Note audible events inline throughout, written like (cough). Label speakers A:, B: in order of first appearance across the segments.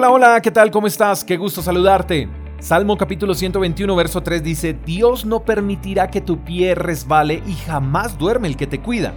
A: Hola, hola, ¿qué tal? ¿Cómo estás? Qué gusto saludarte. Salmo capítulo 121, verso 3 dice, Dios no permitirá que tu pie resbale y jamás duerme el que te cuida.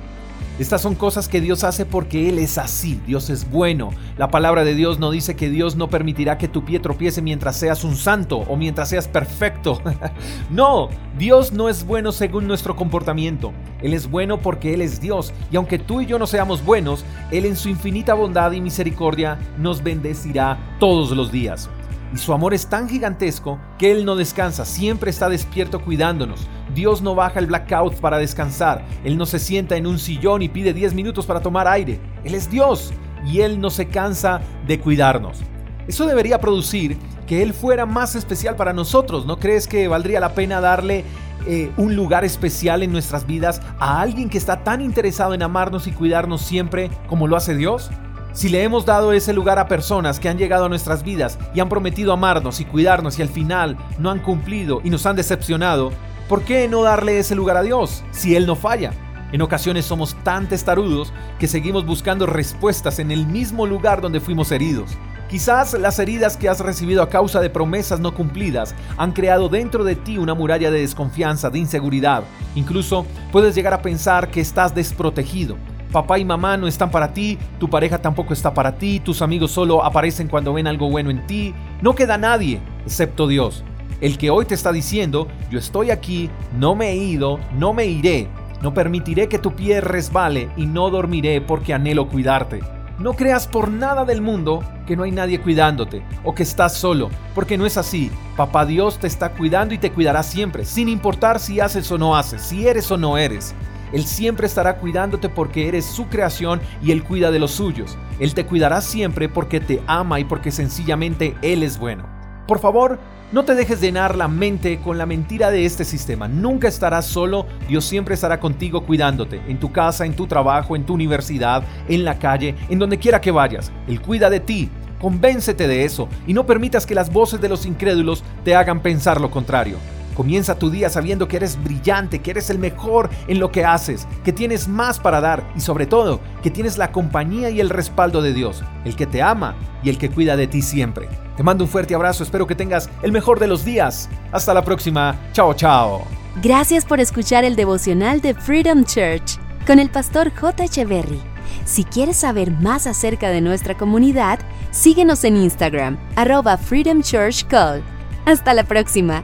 A: Estas son cosas que Dios hace porque Él es así, Dios es bueno. La palabra de Dios no dice que Dios no permitirá que tu pie tropiece mientras seas un santo o mientras seas perfecto. (laughs) no, Dios no es bueno según nuestro comportamiento. Él es bueno porque Él es Dios y aunque tú y yo no seamos buenos, Él en su infinita bondad y misericordia nos bendecirá todos los días. Y su amor es tan gigantesco que Él no descansa, siempre está despierto cuidándonos. Dios no baja el blackout para descansar, Él no se sienta en un sillón y pide 10 minutos para tomar aire. Él es Dios y Él no se cansa de cuidarnos. Eso debería producir que Él fuera más especial para nosotros. ¿No crees que valdría la pena darle eh, un lugar especial en nuestras vidas a alguien que está tan interesado en amarnos y cuidarnos siempre como lo hace Dios? Si le hemos dado ese lugar a personas que han llegado a nuestras vidas y han prometido amarnos y cuidarnos y al final no han cumplido y nos han decepcionado, ¿por qué no darle ese lugar a Dios si Él no falla? En ocasiones somos tan testarudos que seguimos buscando respuestas en el mismo lugar donde fuimos heridos. Quizás las heridas que has recibido a causa de promesas no cumplidas han creado dentro de ti una muralla de desconfianza, de inseguridad. Incluso puedes llegar a pensar que estás desprotegido Papá y mamá no están para ti, tu pareja tampoco está para ti, tus amigos solo aparecen cuando ven algo bueno en ti. No queda nadie, excepto Dios. El que hoy te está diciendo, yo estoy aquí, no me he ido, no me iré, no permitiré que tu pie resbale y no dormiré porque anhelo cuidarte. No creas por nada del mundo que no hay nadie cuidándote o que estás solo, porque no es así. Papá Dios te está cuidando y te cuidará siempre, sin importar si haces o no haces, si eres o no eres. Él siempre estará cuidándote porque eres su creación y Él cuida de los suyos. Él te cuidará siempre porque te ama y porque sencillamente Él es bueno. Por favor, no te dejes llenar la mente con la mentira de este sistema. Nunca estarás solo, Dios siempre estará contigo cuidándote, en tu casa, en tu trabajo, en tu universidad, en la calle, en donde quiera que vayas. Él cuida de ti. Convéncete de eso y no permitas que las voces de los incrédulos te hagan pensar lo contrario. Comienza tu día sabiendo que eres brillante, que eres el mejor en lo que haces, que tienes más para dar y sobre todo que tienes la compañía y el respaldo de Dios, el que te ama y el que cuida de ti siempre. Te mando un fuerte abrazo, espero que tengas el mejor de los días. Hasta la próxima, chao chao.
B: Gracias por escuchar el devocional de Freedom Church con el pastor J. Echeverry. Si quieres saber más acerca de nuestra comunidad, síguenos en Instagram, arroba Freedom Church Call. Hasta la próxima.